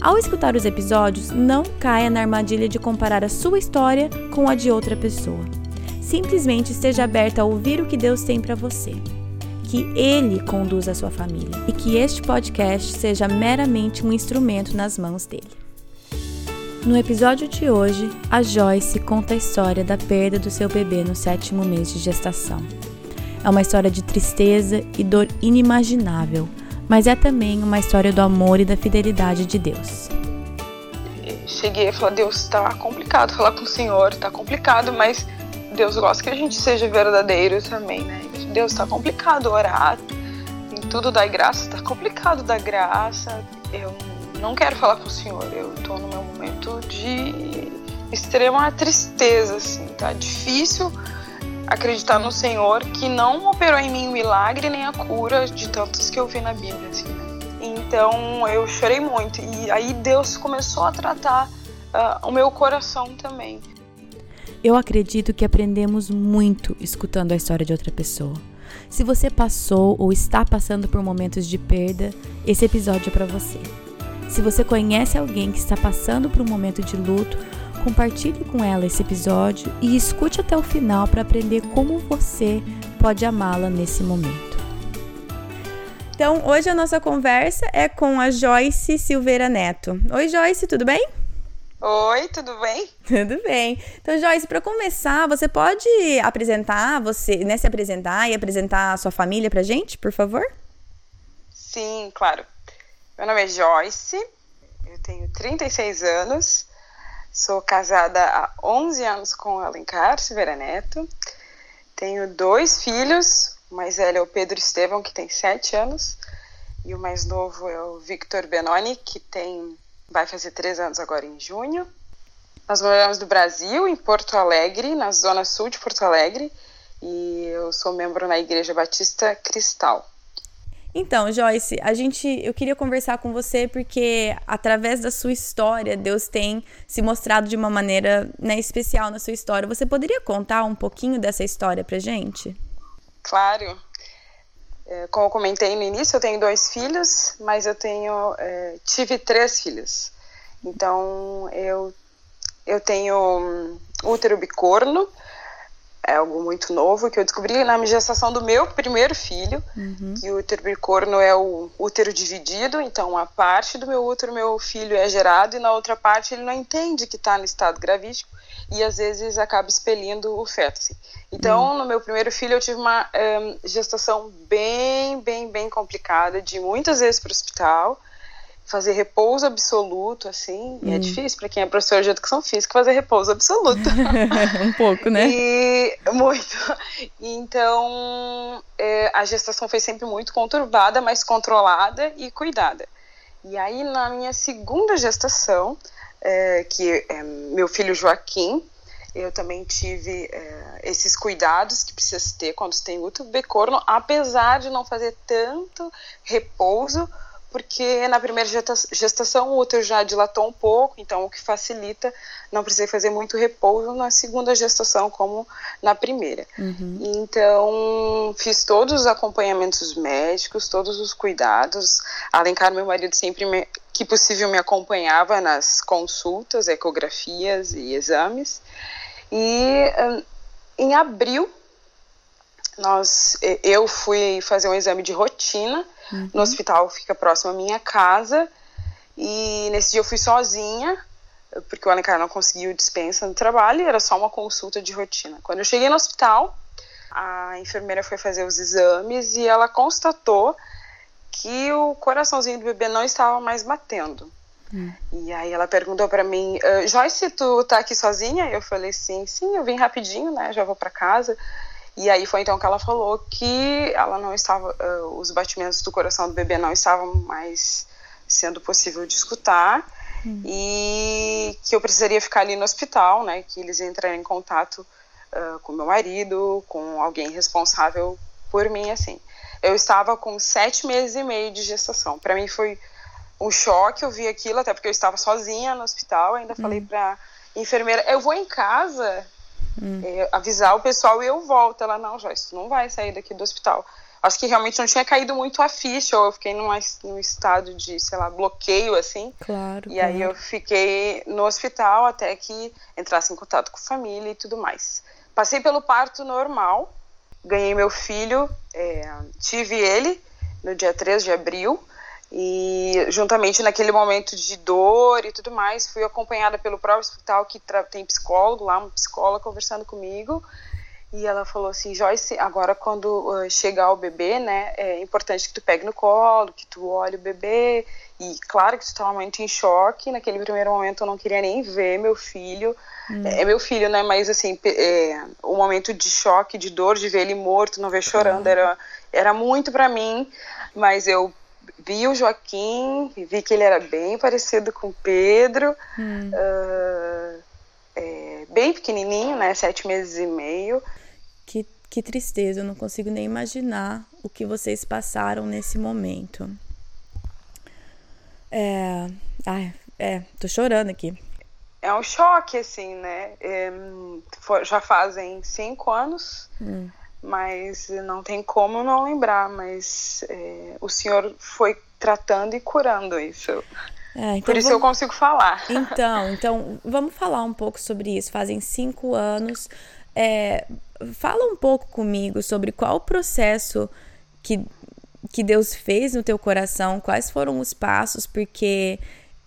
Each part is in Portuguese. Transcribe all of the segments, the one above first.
Ao escutar os episódios, não caia na armadilha de comparar a sua história com a de outra pessoa. Simplesmente esteja aberta a ouvir o que Deus tem para você. Que Ele conduza a sua família e que este podcast seja meramente um instrumento nas mãos dele. No episódio de hoje, a Joyce conta a história da perda do seu bebê no sétimo mês de gestação. É uma história de tristeza e dor inimaginável mas é também uma história do amor e da fidelidade de Deus. Cheguei e falei: Deus, está complicado falar com o Senhor, está complicado, mas Deus gosta que a gente seja verdadeiro também, né? Deus, está complicado orar, em tudo dar graça, está complicado dar graça. Eu não quero falar com o Senhor, eu estou no meu momento de extrema tristeza, assim, tá difícil acreditar no Senhor que não operou em mim o milagre nem a cura de tantos que eu vi na Bíblia, assim, né? Então eu chorei muito e aí Deus começou a tratar uh, o meu coração também. Eu acredito que aprendemos muito escutando a história de outra pessoa. Se você passou ou está passando por momentos de perda, esse episódio é para você. Se você conhece alguém que está passando por um momento de luto, compartilhe com ela esse episódio e escute até o final para aprender como você pode amá-la nesse momento. Então, hoje a nossa conversa é com a Joyce Silveira Neto. Oi, Joyce, tudo bem? Oi, tudo bem? Tudo bem. Então, Joyce, para começar, você pode apresentar você, né, se apresentar e apresentar a sua família pra gente, por favor? Sim, claro. Meu nome é Joyce, eu tenho 36 anos, Sou casada há 11 anos com Alencar Silveira Neto. Tenho dois filhos. O mais velho é o Pedro Estevão, que tem 7 anos. E o mais novo é o Victor Benoni, que tem vai fazer 3 anos agora em junho. Nós moramos no Brasil, em Porto Alegre, na zona sul de Porto Alegre. E eu sou membro na Igreja Batista Cristal. Então, Joyce, a gente, eu queria conversar com você porque através da sua história, Deus tem se mostrado de uma maneira né, especial na sua história. Você poderia contar um pouquinho dessa história pra gente? Claro. É, como eu comentei no início, eu tenho dois filhos, mas eu tenho é, tive três filhos. Então eu eu tenho um, útero bicorno, é algo muito novo que eu descobri na gestação do meu primeiro filho, uhum. que o útero bicorno é o útero dividido, então uma parte do meu útero meu filho é gerado e na outra parte ele não entende que está no estado gravídico e às vezes acaba expelindo o feto. Assim. Então, uhum. no meu primeiro filho eu tive uma um, gestação bem, bem, bem complicada, de muitas vezes para o hospital, fazer repouso absoluto, assim, e é hum. difícil para quem é professor de educação física fazer repouso absoluto. um pouco, né? E muito. Então, é, a gestação foi sempre muito conturbada, mas controlada e cuidada. E aí, na minha segunda gestação, é, que é meu filho Joaquim, eu também tive é, esses cuidados que precisa ter quando você tem útero becorno, apesar de não fazer tanto repouso, porque na primeira gestação o útero já dilatou um pouco, então o que facilita, não precisei fazer muito repouso na segunda gestação como na primeira. Uhum. Então fiz todos os acompanhamentos médicos, todos os cuidados. Alencar, meu marido, sempre me, que possível me acompanhava nas consultas, ecografias e exames. E hum, em abril nós, eu fui fazer um exame de rotina Uhum. No hospital fica próximo à minha casa. E nesse dia eu fui sozinha, porque o Alencar não conseguiu dispensa no trabalho, era só uma consulta de rotina. Quando eu cheguei no hospital, a enfermeira foi fazer os exames e ela constatou que o coraçãozinho do bebê não estava mais batendo. Hum. E aí ela perguntou para mim, uh, Joyce, tu tá aqui sozinha? Eu falei, sim, sim, eu vim rapidinho, né, já vou para casa. E aí foi então que ela falou que ela não estava, uh, os batimentos do coração do bebê não estavam mais sendo possível de escutar hum. e que eu precisaria ficar ali no hospital, né? Que eles entrariam em contato uh, com meu marido, com alguém responsável por mim, assim. Eu estava com sete meses e meio de gestação. Para mim foi um choque eu vi aquilo, até porque eu estava sozinha no hospital. Ainda hum. falei para enfermeira: eu vou em casa hum. é, avisar o pessoal e eu volto. Ela: não, Joyce, tu não vai sair daqui do hospital. Acho que realmente não tinha caído muito a ficha, ou eu fiquei num, num estado de, sei lá, bloqueio, assim. Claro. E claro. aí eu fiquei no hospital até que entrasse em contato com a família e tudo mais. Passei pelo parto normal, ganhei meu filho, é, tive ele no dia 3 de abril. E juntamente naquele momento de dor e tudo mais, fui acompanhada pelo próprio hospital que tem psicólogo lá, uma psicóloga conversando comigo. E ela falou assim, Joyce, agora quando uh, chegar o bebê, né, é importante que tu pegue no colo, que tu olhe o bebê. E claro que tu estava muito em choque. Naquele primeiro momento eu não queria nem ver meu filho. Hum. É, é meu filho, né? Mas assim, é, o momento de choque, de dor, de ver ele morto, não ver chorando, hum. era, era muito para mim. Mas eu vi o Joaquim, vi que ele era bem parecido com o Pedro. Hum. Uh, é, bem pequenininho, né? Sete meses e meio. Que, que tristeza, eu não consigo nem imaginar o que vocês passaram nesse momento. É. Ai, é, tô chorando aqui. É um choque, assim, né? É, já fazem cinco anos. Hum mas não tem como não lembrar, mas é, o senhor foi tratando e curando isso. É, então Por isso vamos... eu consigo falar. Então, então, vamos falar um pouco sobre isso. Fazem cinco anos. É, fala um pouco comigo sobre qual o processo que, que Deus fez no teu coração, quais foram os passos, porque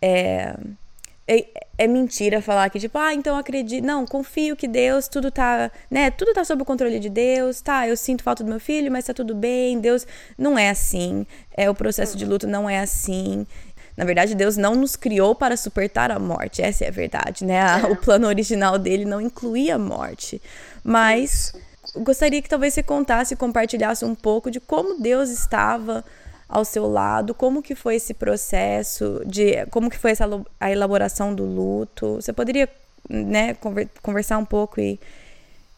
é, é, é, mentira falar que, tipo, ah, então acredito. Não, confio que Deus, tudo tá, né? Tudo tá sob o controle de Deus, tá? Eu sinto falta do meu filho, mas tá tudo bem. Deus não é assim. É o processo de luto não é assim. Na verdade, Deus não nos criou para suportar a morte. Essa é a verdade, né? A, o plano original dele não incluía a morte. Mas gostaria que talvez você contasse e compartilhasse um pouco de como Deus estava ao seu lado, como que foi esse processo de como que foi essa a elaboração do luto? Você poderia, né, conversar um pouco e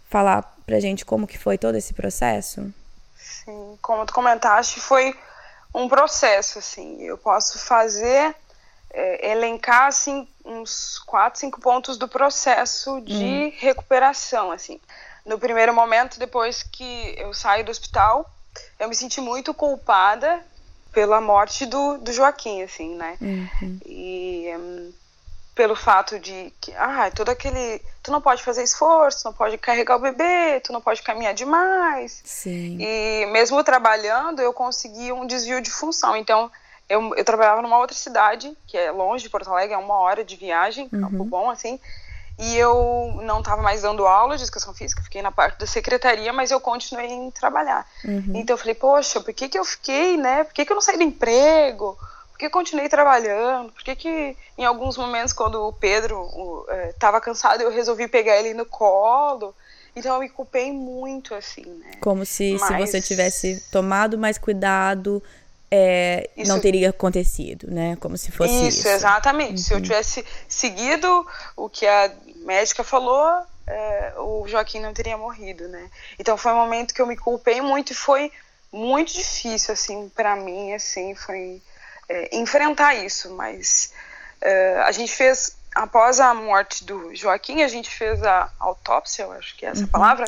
falar pra gente como que foi todo esse processo? Sim, como tu comentaste, foi um processo, assim. Eu posso fazer, é, elencar, assim, uns quatro, cinco pontos do processo de hum. recuperação, assim. No primeiro momento, depois que eu saio do hospital, eu me senti muito culpada pela morte do, do Joaquim, assim, né? Uhum. E um, pelo fato de que, ah, todo aquele. Tu não pode fazer esforço, não pode carregar o bebê, tu não pode caminhar demais. Sim. E mesmo trabalhando, eu consegui um desvio de função. Então, eu, eu trabalhava numa outra cidade, que é longe de Porto Alegre, é uma hora de viagem, uhum. Campo Bom, assim. E eu não estava mais dando aula de educação física, fiquei na parte da secretaria, mas eu continuei em trabalhar. Uhum. Então eu falei, poxa, por que, que eu fiquei, né? Por que, que eu não saí do emprego? Por que eu continuei trabalhando? Por que, que em alguns momentos, quando o Pedro estava é, cansado, eu resolvi pegar ele no colo? Então eu me culpei muito, assim, né? Como se, mas... se você tivesse tomado mais cuidado, é, isso, não teria acontecido, né? Como se fosse isso. Isso, exatamente. Uhum. Se eu uhum. tivesse seguido o que a médica falou, é, o Joaquim não teria morrido, né? Então foi um momento que eu me culpei muito e foi muito difícil, assim, para mim, assim, foi é, enfrentar isso. Mas é, a gente fez após a morte do Joaquim, a gente fez a autópsia, eu acho que é essa uhum, palavra,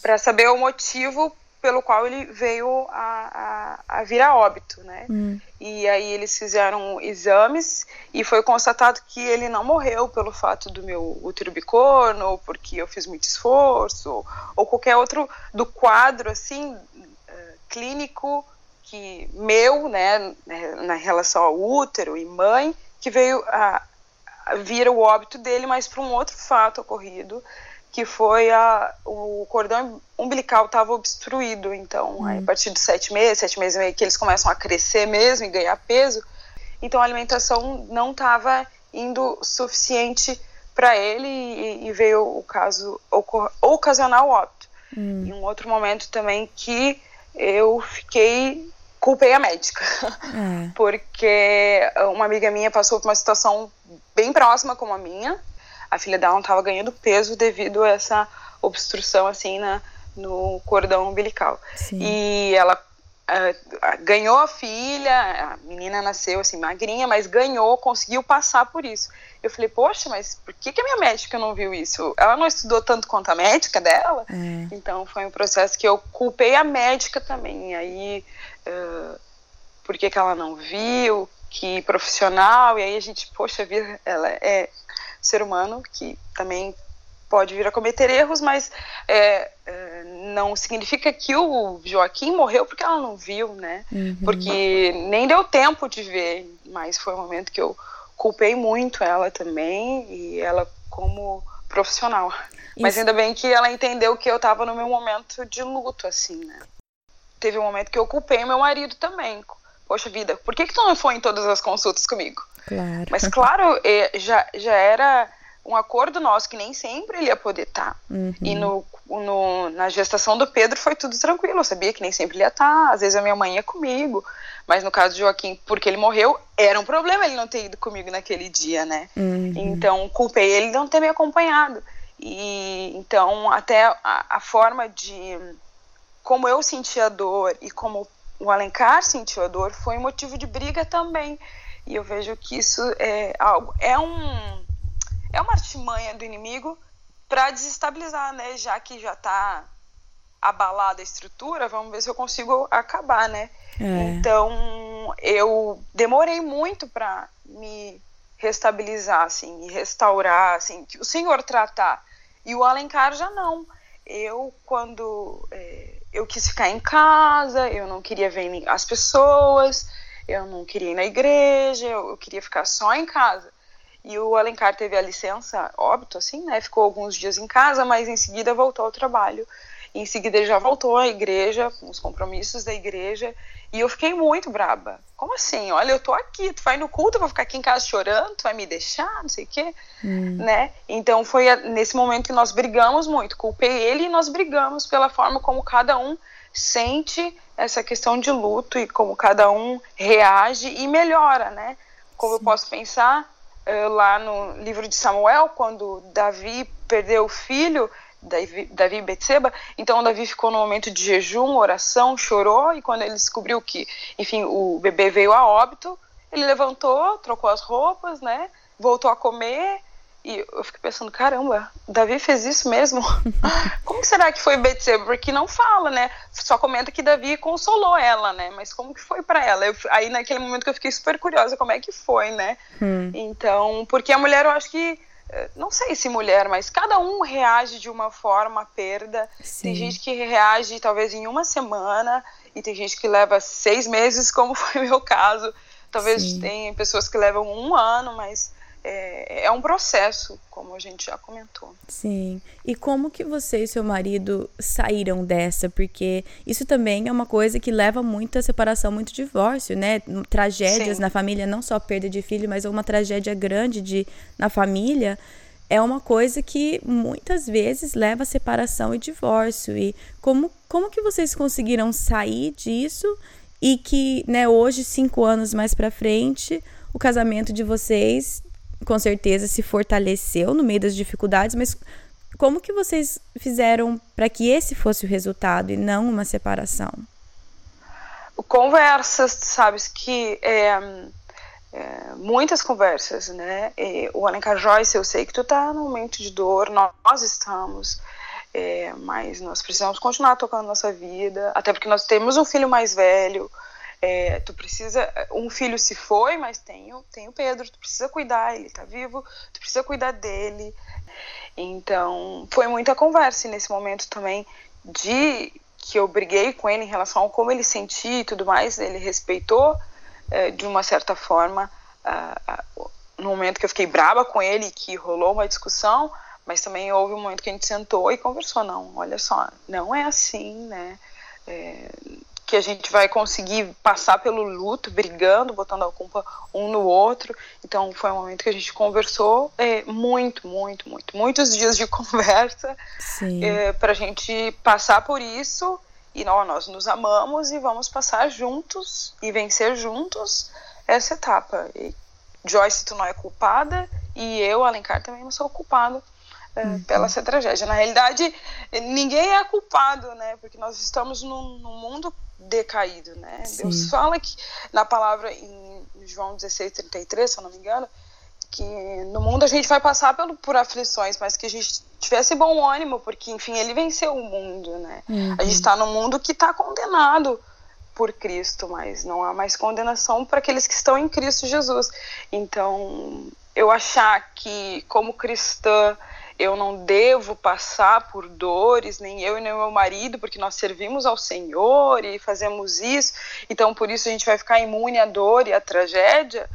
para saber o motivo pelo qual ele veio a, a, a vir a óbito, né? Hum. E aí eles fizeram exames e foi constatado que ele não morreu pelo fato do meu útero bicorno, ou porque eu fiz muito esforço, ou qualquer outro do quadro, assim, eh, clínico que meu, né, na relação ao útero e mãe, que veio a, a vir o óbito dele, mas por um outro fato ocorrido que foi a, o cordão umbilical estava obstruído. Então, hum. aí, a partir de sete meses, sete meses e meio, que eles começam a crescer mesmo e ganhar peso, então a alimentação não estava indo suficiente para ele e, e, veio o caso ocasionar o óbito. Hum. Em um outro momento também que eu fiquei culpei a médica, é. porque uma amiga minha passou por uma situação bem próxima como a minha. A filha dela não estava ganhando peso devido a essa obstrução assim na, no cordão umbilical. Sim. E ela Uh, ganhou a filha, a menina nasceu assim magrinha, mas ganhou, conseguiu passar por isso. Eu falei, poxa, mas por que, que a minha médica não viu isso? Ela não estudou tanto quanto a médica dela? É. Então foi um processo que eu culpei a médica também. E aí, uh, por que, que ela não viu? Que profissional? E aí a gente, poxa vida, ela é ser humano que também pode vir a cometer erros, mas é, é, não significa que o Joaquim morreu porque ela não viu, né? Uhum. Porque nem deu tempo de ver, mas foi um momento que eu culpei muito ela também e ela como profissional. Isso. Mas ainda bem que ela entendeu que eu estava no meu momento de luto, assim, né? Teve um momento que eu culpei meu marido também. Poxa vida, por que, que tu não foi em todas as consultas comigo? Claro. Mas claro, é, já, já era um acordo nosso que nem sempre ele ia poder estar. Tá. Uhum. E no, no, na gestação do Pedro foi tudo tranquilo, eu sabia que nem sempre ele ia estar, tá. às vezes a minha mãe ia comigo, mas no caso de Joaquim, porque ele morreu, era um problema ele não ter ido comigo naquele dia, né? Uhum. Então culpei ele não ter me acompanhado. E então até a, a forma de como eu sentia a dor e como o Alencar sentiu a dor foi motivo de briga também. E eu vejo que isso é algo é um é uma artimanha do inimigo para desestabilizar, né? Já que já está abalada a estrutura, vamos ver se eu consigo acabar, né? É. Então eu demorei muito para me restabilizar, assim, me restaurar, assim, o Senhor tratar. E o Alencar já não. Eu quando é, eu quis ficar em casa, eu não queria ver as pessoas, eu não queria ir na igreja, eu queria ficar só em casa. E o Alencar teve a licença óbito, assim, né? Ficou alguns dias em casa, mas em seguida voltou ao trabalho. Em seguida ele já voltou à igreja, com os compromissos da igreja. E eu fiquei muito braba. Como assim? Olha, eu tô aqui, tu vai no culto, pra ficar aqui em casa chorando, tu vai me deixar, não sei o quê, hum. né? Então foi nesse momento que nós brigamos muito. Culpei ele e nós brigamos pela forma como cada um sente essa questão de luto e como cada um reage e melhora, né? Como Sim. eu posso pensar, eh, lá no livro de Samuel, quando Davi perdeu o filho, Davi, Davi e Betseba, então Davi ficou no momento de jejum, oração, chorou, e quando ele descobriu que, enfim, o bebê veio a óbito, ele levantou, trocou as roupas, né, voltou a comer, e eu fiquei pensando, caramba, Davi fez isso mesmo? como será que foi Betseba? Porque não fala, né? Só comenta que Davi consolou ela, né? Mas como que foi para ela? Eu, aí naquele momento que eu fiquei super curiosa, como é que foi, né? Hum. Então, porque a mulher, eu acho que eh, não sei se mulher, mas cada um reage de uma forma à perda. Sim. Tem gente que reage talvez em uma semana e tem gente que leva seis meses, como foi o meu caso. Talvez Sim. tem pessoas que levam um ano, mas é, é, um processo, como a gente já comentou. Sim. E como que você e seu marido saíram dessa? Porque isso também é uma coisa que leva muito a separação, muito divórcio, né? Tragédias Sim. na família, não só perda de filho, mas uma tragédia grande de, na família é uma coisa que muitas vezes leva a separação e divórcio. E como, como que vocês conseguiram sair disso e que, né, hoje, cinco anos mais para frente, o casamento de vocês com certeza se fortaleceu no meio das dificuldades, mas como que vocês fizeram para que esse fosse o resultado e não uma separação? Conversas, sabes que é, é, muitas conversas, né? E o Alencar Joyce, eu sei que tu tá num momento de dor, nós, nós estamos, é, mas nós precisamos continuar tocando nossa vida, até porque nós temos um filho mais velho, é, tu precisa. Um filho se foi, mas tem, tem o Pedro, tu precisa cuidar, ele tá vivo, tu precisa cuidar dele. Então, foi muita conversa nesse momento também de que eu briguei com ele em relação a como ele sentia e tudo mais, ele respeitou é, de uma certa forma. no momento que eu fiquei braba com ele, que rolou uma discussão, mas também houve um momento que a gente sentou e conversou. Não, olha só, não é assim, né? É, que a gente vai conseguir passar pelo luto, brigando, botando a culpa um no outro. Então foi um momento que a gente conversou é, muito, muito, muito, muitos dias de conversa é, para a gente passar por isso. E não, nós nos amamos e vamos passar juntos e vencer juntos essa etapa. E Joyce, tu não é culpada e eu, Alencar, também não sou culpado é, uhum. pela essa tragédia. Na realidade, ninguém é culpado, né? Porque nós estamos num, num mundo decaído, né? Sim. Deus fala que na palavra em João 16, 33, se eu não me engano, que no mundo a gente vai passar por, por aflições, mas que a gente tivesse bom ânimo, porque enfim, ele venceu o mundo, né? Uhum. A gente está num mundo que está condenado por Cristo, mas não há mais condenação para aqueles que estão em Cristo Jesus. Então, eu achar que como cristã eu não devo passar por dores, nem eu e nem meu marido, porque nós servimos ao Senhor e fazemos isso, então por isso a gente vai ficar imune à dor e à tragédia,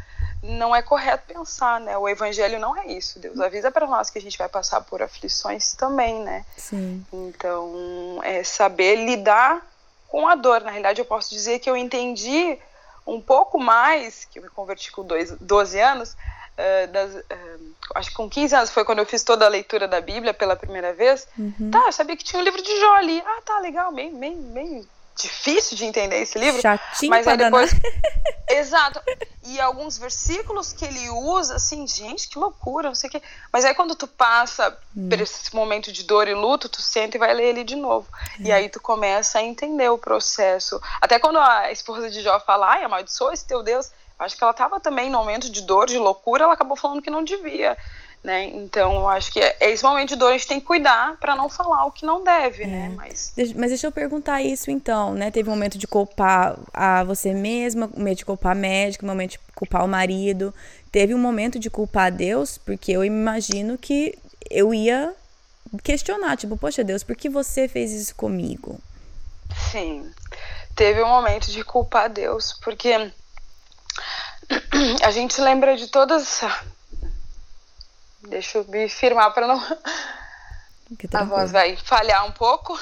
não é correto pensar, né? O evangelho não é isso. Deus avisa para nós que a gente vai passar por aflições também, né? Sim. Então, é saber lidar com a dor. Na realidade, eu posso dizer que eu entendi um pouco mais, que eu me converti com dois, 12 anos, uh, das, uh, acho que com 15 anos foi quando eu fiz toda a leitura da Bíblia pela primeira vez. Uhum. Tá, eu sabia que tinha um livro de Jó ali. Ah, tá, legal, bem, bem, bem difícil de entender esse livro. Chatinho mas aí depois. Exato. E alguns versículos que ele usa, assim, gente, que loucura, não sei o quê. Mas aí quando tu passa hum. por esse momento de dor e luto, tu senta e vai ler ele de novo. É. E aí tu começa a entender o processo. Até quando a esposa de Jó fala, ai, amaldiçoa esse teu Deus. Acho que ela estava também no momento de dor, de loucura, ela acabou falando que não devia. Né? Então, eu acho que é, esse momento de dor a gente tem que cuidar para não falar o que não deve, né? é. né? Mas... mas deixa eu perguntar isso então, né? Teve um momento de culpar a você mesma, um momento de culpar a médica, um momento de culpar o marido. Teve um momento de culpar a Deus, porque eu imagino que eu ia questionar, tipo, poxa Deus, por que você fez isso comigo? Sim, teve um momento de culpar a Deus, porque a gente lembra de todas Deixa eu me firmar para não. A voz vai falhar um pouco.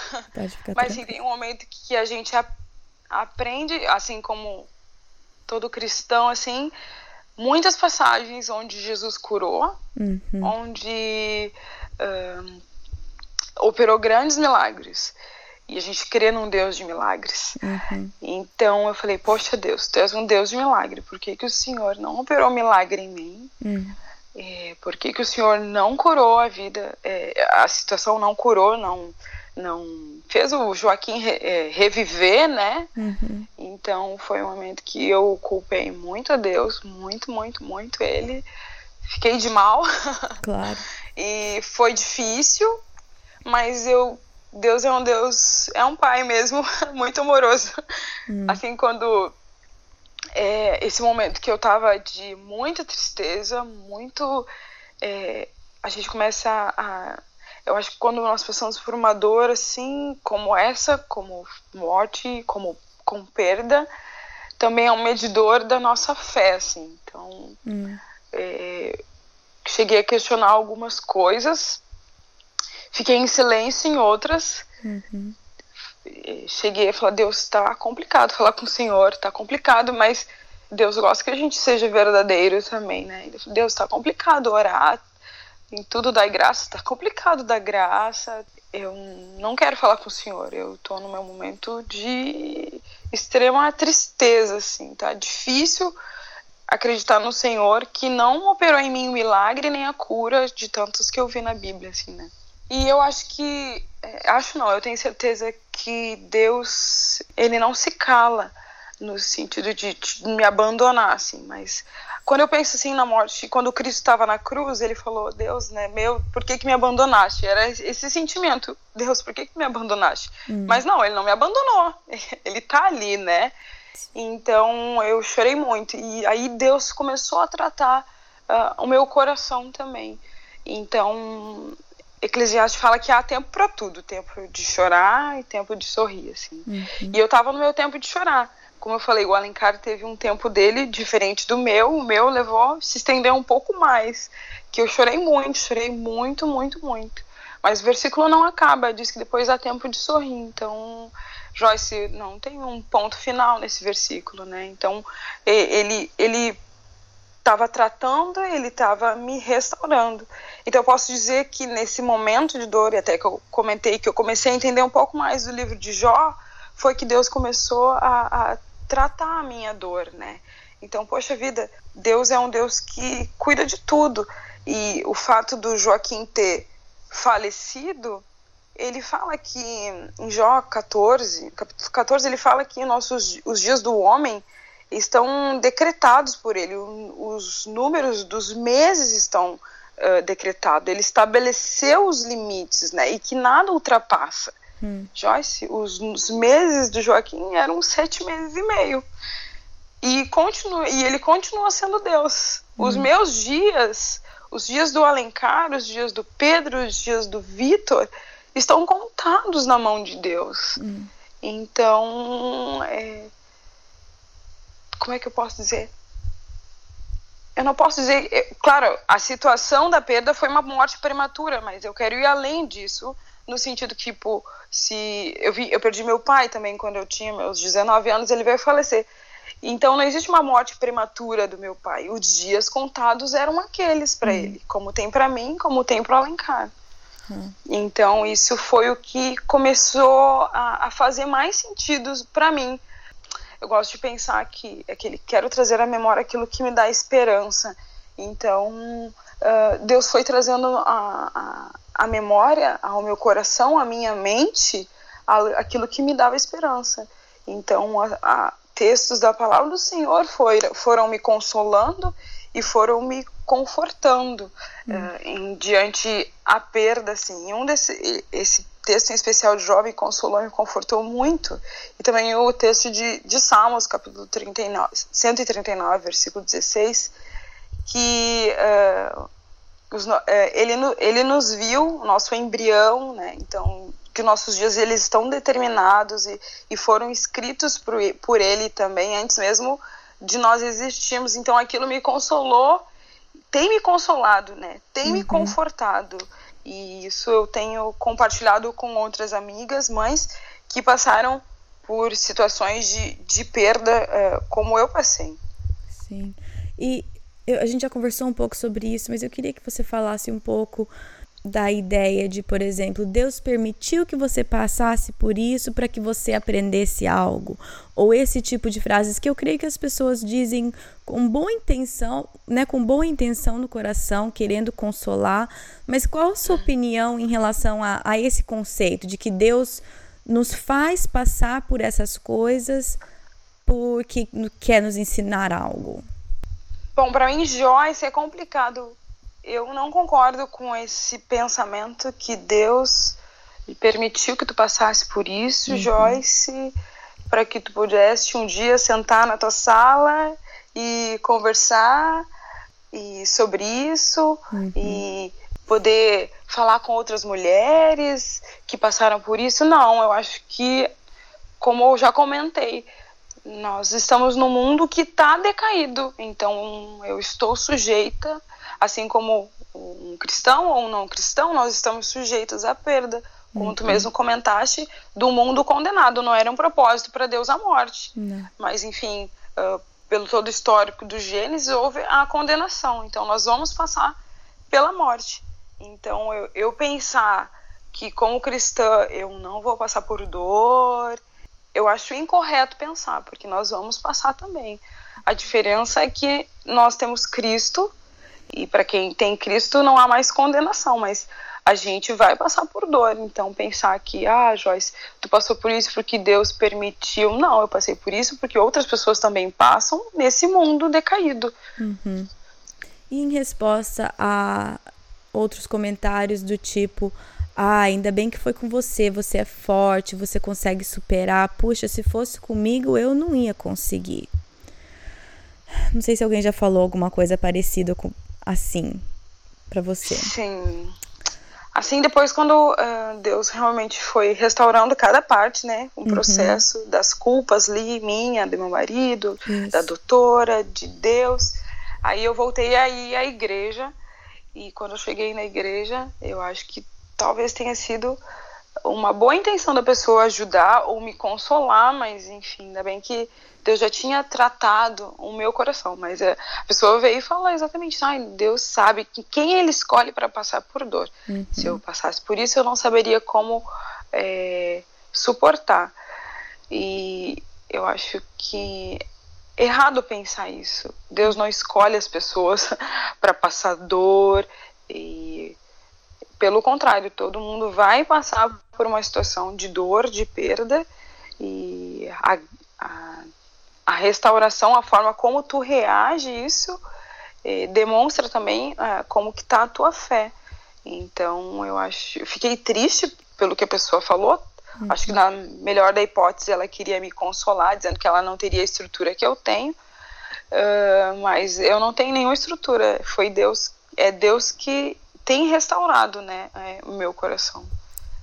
Mas sim, tem um momento que a gente aprende, assim como todo cristão, assim, muitas passagens onde Jesus curou, uhum. onde um, operou grandes milagres. E a gente crê num Deus de milagres. Uhum. Então eu falei, poxa Deus, tu és um Deus de milagre. Por que, que o Senhor não operou milagre em mim? Uhum. É, por que, que o senhor não curou a vida, é, a situação não curou, não, não fez o Joaquim re, é, reviver, né? Uhum. Então foi um momento que eu culpei muito a Deus, muito, muito, muito ele. Fiquei de mal. Claro. e foi difícil, mas eu Deus é um Deus, é um pai mesmo, muito amoroso. Uhum. Assim, quando é, esse momento que eu tava de muita tristeza, muito. É, a gente começa a, a, Eu acho que quando nós passamos por uma dor assim, como essa, como morte, como com perda, também é um medidor da nossa fé, assim. Então, hum. é, cheguei a questionar algumas coisas, fiquei em silêncio em outras. Uhum cheguei a falar, Deus, está complicado falar com o Senhor, está complicado, mas Deus gosta que a gente seja verdadeiro também, né? Deus, está complicado orar, em tudo dar graça, está complicado dar graça. Eu não quero falar com o Senhor, eu estou no meu momento de extrema tristeza, assim, tá difícil acreditar no Senhor que não operou em mim o milagre nem a cura de tantos que eu vi na Bíblia, assim, né? E eu acho que, é, acho não, eu tenho certeza que Deus, ele não se cala no sentido de, de me abandonar, assim, mas quando eu penso assim na morte, quando Cristo estava na cruz, ele falou, Deus, né, meu, por que que me abandonaste? Era esse sentimento, Deus, por que que me abandonaste? Hum. Mas não, ele não me abandonou, ele tá ali, né? Então eu chorei muito e aí Deus começou a tratar uh, o meu coração também. Então Eclesiastes fala que há tempo para tudo, tempo de chorar e tempo de sorrir, assim. Uhum. E eu tava no meu tempo de chorar. Como eu falei, o Alencar teve um tempo dele diferente do meu, o meu levou se estendeu um pouco mais, que eu chorei muito, chorei muito, muito, muito. Mas o versículo não acaba, diz que depois há tempo de sorrir. Então, Joyce não tem um ponto final nesse versículo, né? Então, ele ele estava tratando, ele estava me restaurando. Então eu posso dizer que nesse momento de dor, e até que eu comentei que eu comecei a entender um pouco mais do livro de Jó, foi que Deus começou a, a tratar a minha dor, né? Então, poxa vida, Deus é um Deus que cuida de tudo. E o fato do Joaquim ter falecido, ele fala que em Jó 14, capítulo 14, ele fala que nossos, os dias do homem estão decretados por ele, os números dos meses estão uh, decretados, ele estabeleceu os limites, né, e que nada ultrapassa. Hum. Joyce, os, os, meses do Joaquim eram sete meses e meio. E, continua, e ele continua sendo Deus. Hum. Os meus dias, os dias do Alencar, os dias do Pedro, os dias do Vitor, estão contados na mão de Deus. Hum. Então, é, como é que eu posso dizer? Eu não posso dizer, claro, a situação da perda foi uma morte prematura, mas eu quero ir além disso, no sentido que, tipo, se eu vi, eu perdi meu pai também quando eu tinha meus 19 anos, ele veio falecer. Então não existe uma morte prematura do meu pai. Os dias contados eram aqueles para hum. ele, como tem para mim, como tem para Alencar. Hum. Então isso foi o que começou a, a fazer mais sentido para mim. Eu gosto de pensar que aquele quero trazer à memória aquilo que me dá esperança. Então uh, Deus foi trazendo a, a, a memória ao meu coração, à minha mente, aquilo que me dava esperança. Então, a, a, textos da palavra do Senhor foi, foram me consolando e foram me confortando hum. uh, em, diante a perda, assim. E um desse esse texto em especial de Jó me consolou, me confortou muito. E também o texto de, de Salmos, capítulo 39, 139, versículo 16, que uh, os, é, ele, ele nos viu, nosso embrião, né? Então, que nossos dias eles estão determinados e, e foram escritos por, por ele também, antes mesmo de nós existirmos. Então, aquilo me consolou, tem me consolado, né? Tem uhum. me confortado. E isso eu tenho compartilhado com outras amigas, mães, que passaram por situações de, de perda uh, como eu passei. Sim. E eu, a gente já conversou um pouco sobre isso, mas eu queria que você falasse um pouco da ideia de, por exemplo, Deus permitiu que você passasse por isso para que você aprendesse algo, ou esse tipo de frases que eu creio que as pessoas dizem com boa intenção, né, com boa intenção no coração, querendo consolar, mas qual a sua opinião em relação a, a esse conceito de que Deus nos faz passar por essas coisas porque quer nos ensinar algo? Bom, para mim, Joyce é complicado. Eu não concordo com esse pensamento que Deus permitiu que tu passasse por isso, uhum. Joyce, para que tu pudesse um dia sentar na tua sala e conversar e sobre isso uhum. e poder falar com outras mulheres que passaram por isso. Não, eu acho que, como eu já comentei, nós estamos num mundo que está decaído, então eu estou sujeita, assim como um cristão ou um não cristão, nós estamos sujeitos à perda, como uhum. tu mesmo comentaste, do mundo condenado. Não era um propósito para Deus a morte, mas enfim, uh, pelo todo o histórico do Gênesis, houve a condenação. Então nós vamos passar pela morte. Então eu, eu pensar que como cristã eu não vou passar por dor, eu acho incorreto pensar, porque nós vamos passar também. A diferença é que nós temos Cristo, e para quem tem Cristo não há mais condenação, mas a gente vai passar por dor. Então, pensar que, ah, Joyce, tu passou por isso porque Deus permitiu. Não, eu passei por isso porque outras pessoas também passam nesse mundo decaído. Uhum. E em resposta a outros comentários do tipo, ah, ainda bem que foi com você, você é forte, você consegue superar. Puxa, se fosse comigo, eu não ia conseguir. Não sei se alguém já falou alguma coisa parecida com assim para você. Sim. Assim, depois quando uh, Deus realmente foi restaurando cada parte, né, o um uhum. processo das culpas ali, minha, do meu marido, Isso. da doutora, de Deus, aí eu voltei aí à igreja e quando eu cheguei na igreja, eu acho que talvez tenha sido uma boa intenção da pessoa ajudar ou me consolar, mas enfim, ainda bem que Deus já tinha tratado o meu coração, mas a pessoa veio e falou exatamente, ah, Deus sabe que quem ele escolhe para passar por dor. Uhum. Se eu passasse por isso, eu não saberia como é, suportar. E eu acho que errado pensar isso. Deus não escolhe as pessoas para passar dor e pelo contrário, todo mundo vai passar por uma situação de dor, de perda e a, a, a restauração, a forma como tu reage isso eh, demonstra também ah, como que tá a tua fé. Então eu acho, eu fiquei triste pelo que a pessoa falou. Uhum. Acho que na melhor da hipótese ela queria me consolar, dizendo que ela não teria a estrutura que eu tenho. Uh, mas eu não tenho nenhuma estrutura. Foi Deus, é Deus que tem restaurado, né, é, o meu coração.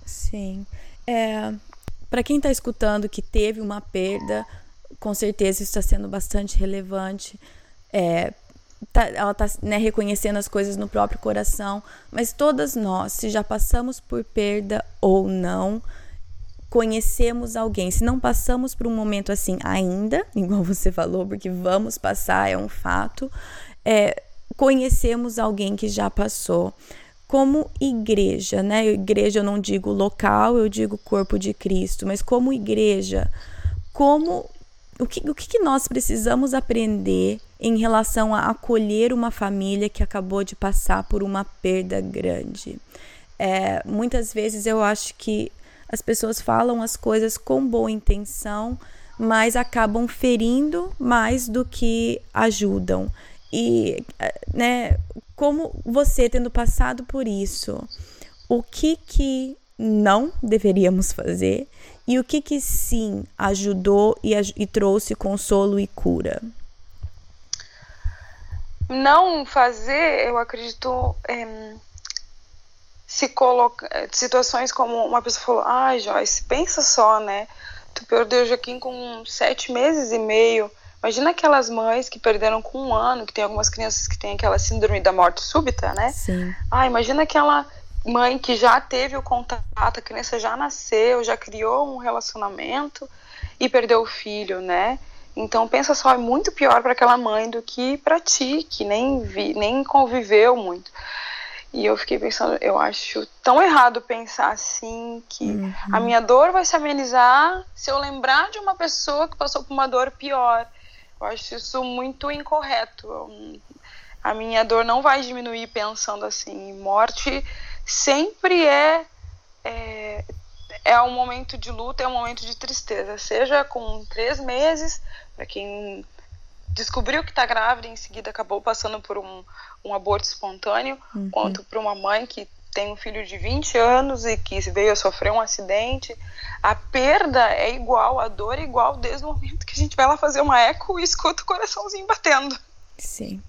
Sim. É, para quem está escutando que teve uma perda, com certeza está sendo bastante relevante. É, tá, ela está né, reconhecendo as coisas no próprio coração, mas todas nós, se já passamos por perda ou não, conhecemos alguém. Se não passamos por um momento assim ainda, igual você falou, porque vamos passar, é um fato, é, conhecemos alguém que já passou. Como igreja, né? Igreja eu não digo local, eu digo corpo de Cristo, mas como igreja, como o que, o que nós precisamos aprender em relação a acolher uma família que acabou de passar por uma perda grande? É, muitas vezes eu acho que as pessoas falam as coisas com boa intenção, mas acabam ferindo mais do que ajudam. E, né, como você tendo passado por isso, o que que não deveríamos fazer e o que que sim ajudou e, e trouxe consolo e cura? Não fazer, eu acredito, é, se coloca situações como uma pessoa falou, ai ah, Joyce, pensa só, né? Tu perdeu o Joaquim com sete meses e meio Imagina aquelas mães que perderam com um ano, que tem algumas crianças que têm aquela síndrome da morte súbita, né? Sim. Ah, imagina aquela mãe que já teve o contato, a criança já nasceu, já criou um relacionamento e perdeu o filho, né? Então pensa só, é muito pior para aquela mãe do que para ti, que nem vi, nem conviveu muito. E eu fiquei pensando, eu acho tão errado pensar assim que uhum. a minha dor vai se amenizar se eu lembrar de uma pessoa que passou por uma dor pior. Eu acho isso muito incorreto. A minha dor não vai diminuir pensando assim. Morte sempre é, é, é um momento de luta, é um momento de tristeza. Seja com três meses, para quem descobriu que está grávida e em seguida acabou passando por um, um aborto espontâneo, uhum. quanto para uma mãe que tem um filho de 20 anos e que veio a sofrer um acidente, a perda é igual, a dor é igual desde o momento que a gente vai lá fazer uma eco e escuta o coraçãozinho batendo. Sim,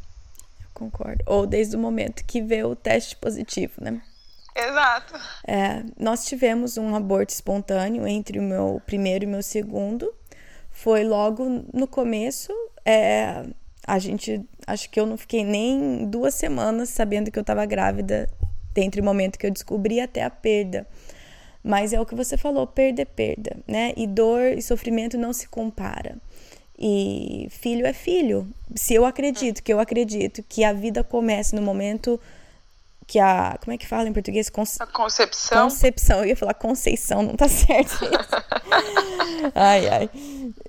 eu concordo. Ou desde o momento que vê o teste positivo, né? Exato. É, nós tivemos um aborto espontâneo entre o meu primeiro e meu segundo. Foi logo no começo. É, a gente, acho que eu não fiquei nem duas semanas sabendo que eu estava grávida entre o momento que eu descobri até a perda. Mas é o que você falou, perda é perda, né? E dor e sofrimento não se compara. E filho é filho. Se eu acredito, que eu acredito que a vida começa no momento que a. Como é que fala em português? Conce... Concepção. Concepção. Eu ia falar conceição, não tá certo ai, ai.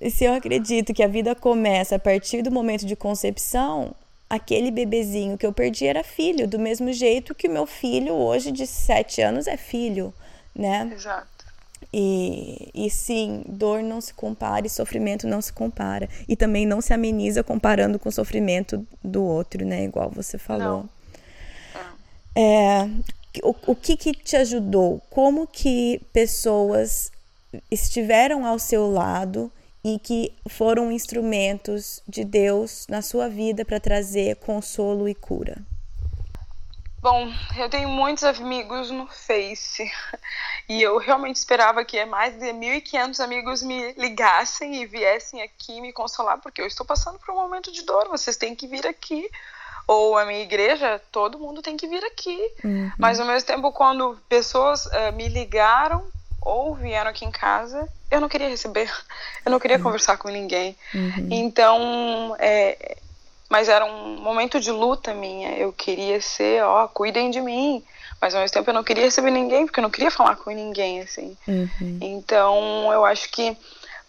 Se eu acredito que a vida começa a partir do momento de concepção, aquele bebezinho que eu perdi era filho, do mesmo jeito que o meu filho hoje de sete anos é filho, né? Exato. E, e sim, dor não se compara e sofrimento não se compara. E também não se ameniza comparando com o sofrimento do outro, né? Igual você falou. É. é o, o que, que te ajudou? Como que pessoas estiveram ao seu lado e que foram instrumentos de Deus na sua vida para trazer consolo e cura? Bom, eu tenho muitos amigos no Face e eu realmente esperava que mais de 1.500 amigos me ligassem e viessem aqui me consolar, porque eu estou passando por um momento de dor, vocês têm que vir aqui. Ou a minha igreja, todo mundo tem que vir aqui. Uhum. Mas ao mesmo tempo, quando pessoas uh, me ligaram ou vieram aqui em casa, eu não queria receber, eu não queria uhum. conversar com ninguém. Uhum. Então, é, mas era um momento de luta minha. Eu queria ser, ó, cuidem de mim. Mas ao mesmo tempo eu não queria receber ninguém, porque eu não queria falar com ninguém, assim. Uhum. Então, eu acho que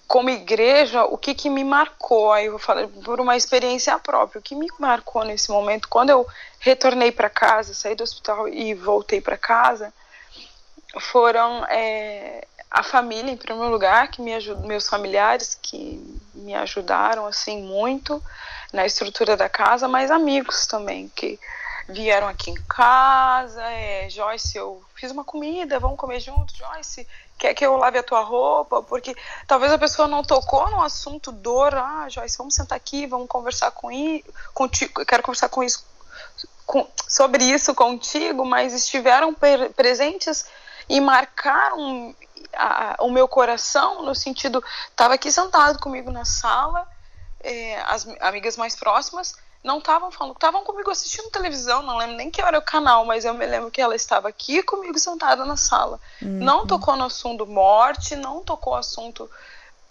como igreja, o que, que me marcou? Aí eu falei por uma experiência própria. O que me marcou nesse momento, quando eu retornei para casa, saí do hospital e voltei para casa, foram é, a família, em primeiro lugar, que me ajudou, meus familiares que me ajudaram assim muito na estrutura da casa, mas amigos também que vieram aqui em casa. É, Joyce, eu fiz uma comida, vamos comer juntos. Joyce, quer que eu lave a tua roupa? Porque talvez a pessoa não tocou no assunto dor. Ah, Joyce, vamos sentar aqui, vamos conversar com i, contigo. Eu quero conversar com isso, com, sobre isso contigo, mas estiveram presentes e marcaram a, o meu coração no sentido estava aqui sentado comigo na sala, é, as amigas mais próximas não estavam falando, estavam comigo assistindo televisão, não lembro nem que era o canal, mas eu me lembro que ela estava aqui comigo sentada na sala. Uhum. Não tocou no assunto morte, não tocou assunto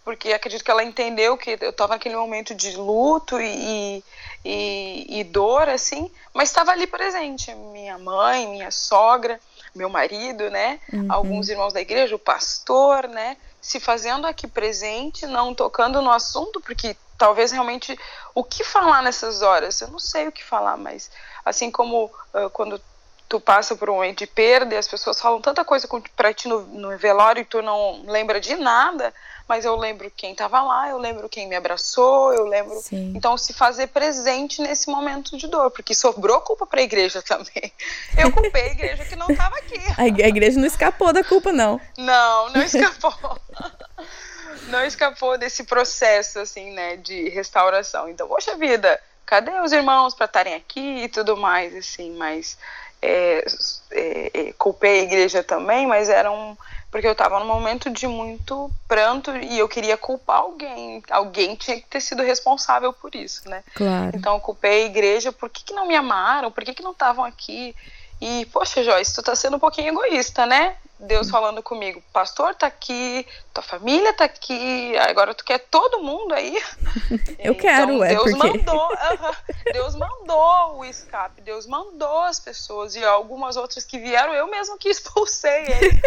porque acredito que ela entendeu que eu estava naquele momento de luto e, e, e dor, assim, mas estava ali presente. Minha mãe, minha sogra, meu marido, né? Uhum. Alguns irmãos da igreja, o pastor, né? Se fazendo aqui presente, não tocando no assunto, porque talvez realmente o que falar nessas horas, eu não sei o que falar, mas assim como uh, quando tu passa por um momento de perda e as pessoas falam tanta coisa para ti no, no, velório e tu não lembra de nada, mas eu lembro quem estava lá, eu lembro quem me abraçou, eu lembro. Sim. Então, se fazer presente nesse momento de dor, porque sobrou culpa para a igreja também. Eu culpei a igreja que não estava aqui. a igreja não escapou da culpa, não. Não, não escapou. não escapou desse processo, assim, né, de restauração. Então, poxa vida, cadê os irmãos para estarem aqui e tudo mais, assim, mas é, é, é, culpei a igreja também, mas era um. Porque eu estava num momento de muito pranto e eu queria culpar alguém. Alguém tinha que ter sido responsável por isso, né? Claro. Então eu culpei a igreja, por que, que não me amaram? Por que, que não estavam aqui? E, poxa, Joyce, tu tá sendo um pouquinho egoísta, né? Deus falando comigo, pastor tá aqui, tua família tá aqui, agora tu quer todo mundo aí. Eu então, quero, é Deus porque... mandou, uh -huh, Deus mandou o escape, Deus mandou as pessoas e algumas outras que vieram, eu mesmo que expulsei ele,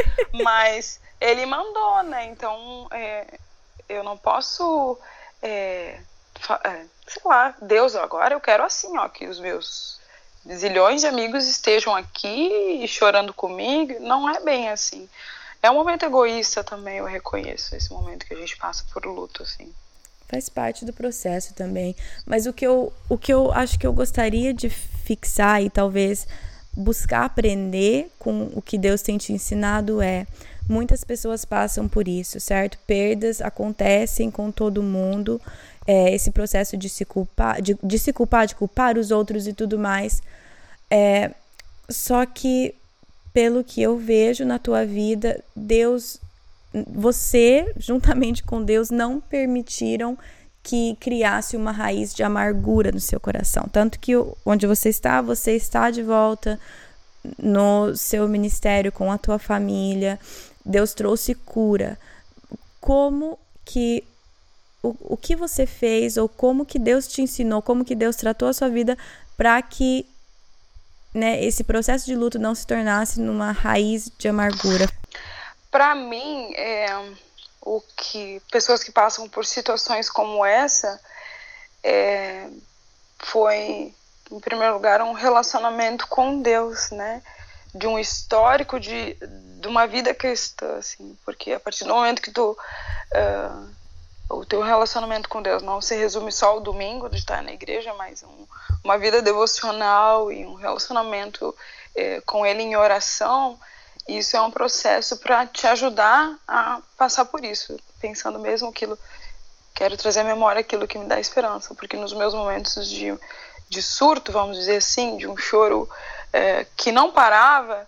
mas ele mandou, né? Então é, eu não posso, é, é, sei lá, Deus, agora eu quero assim, ó, que os meus zilhões de amigos estejam aqui chorando comigo. Não é bem assim. É um momento egoísta também, eu reconheço esse momento que a gente passa por luto, assim. Faz parte do processo também. Mas o que eu, o que eu acho que eu gostaria de fixar e talvez buscar aprender com o que Deus tem te ensinado é muitas pessoas passam por isso, certo? Perdas acontecem com todo mundo é, esse processo de se culpar, de, de, se culpar, de culpar os outros e tudo mais. É, só que, pelo que eu vejo na tua vida, Deus, você, juntamente com Deus, não permitiram que criasse uma raiz de amargura no seu coração. Tanto que onde você está, você está de volta no seu ministério com a tua família. Deus trouxe cura. Como que o, o que você fez ou como que Deus te ensinou, como que Deus tratou a sua vida para que né, esse processo de luto não se tornasse numa raiz de amargura? Para mim, é, o que pessoas que passam por situações como essa é, foi, em primeiro lugar, um relacionamento com Deus, né? De um histórico de, de uma vida cristã, assim, porque a partir do momento que tu uh, o teu relacionamento com Deus não se resume só ao domingo de estar na igreja, mas um, uma vida devocional e um relacionamento é, com Ele em oração, isso é um processo para te ajudar a passar por isso, pensando mesmo aquilo. Quero trazer à memória aquilo que me dá esperança, porque nos meus momentos de, de surto, vamos dizer assim, de um choro é, que não parava,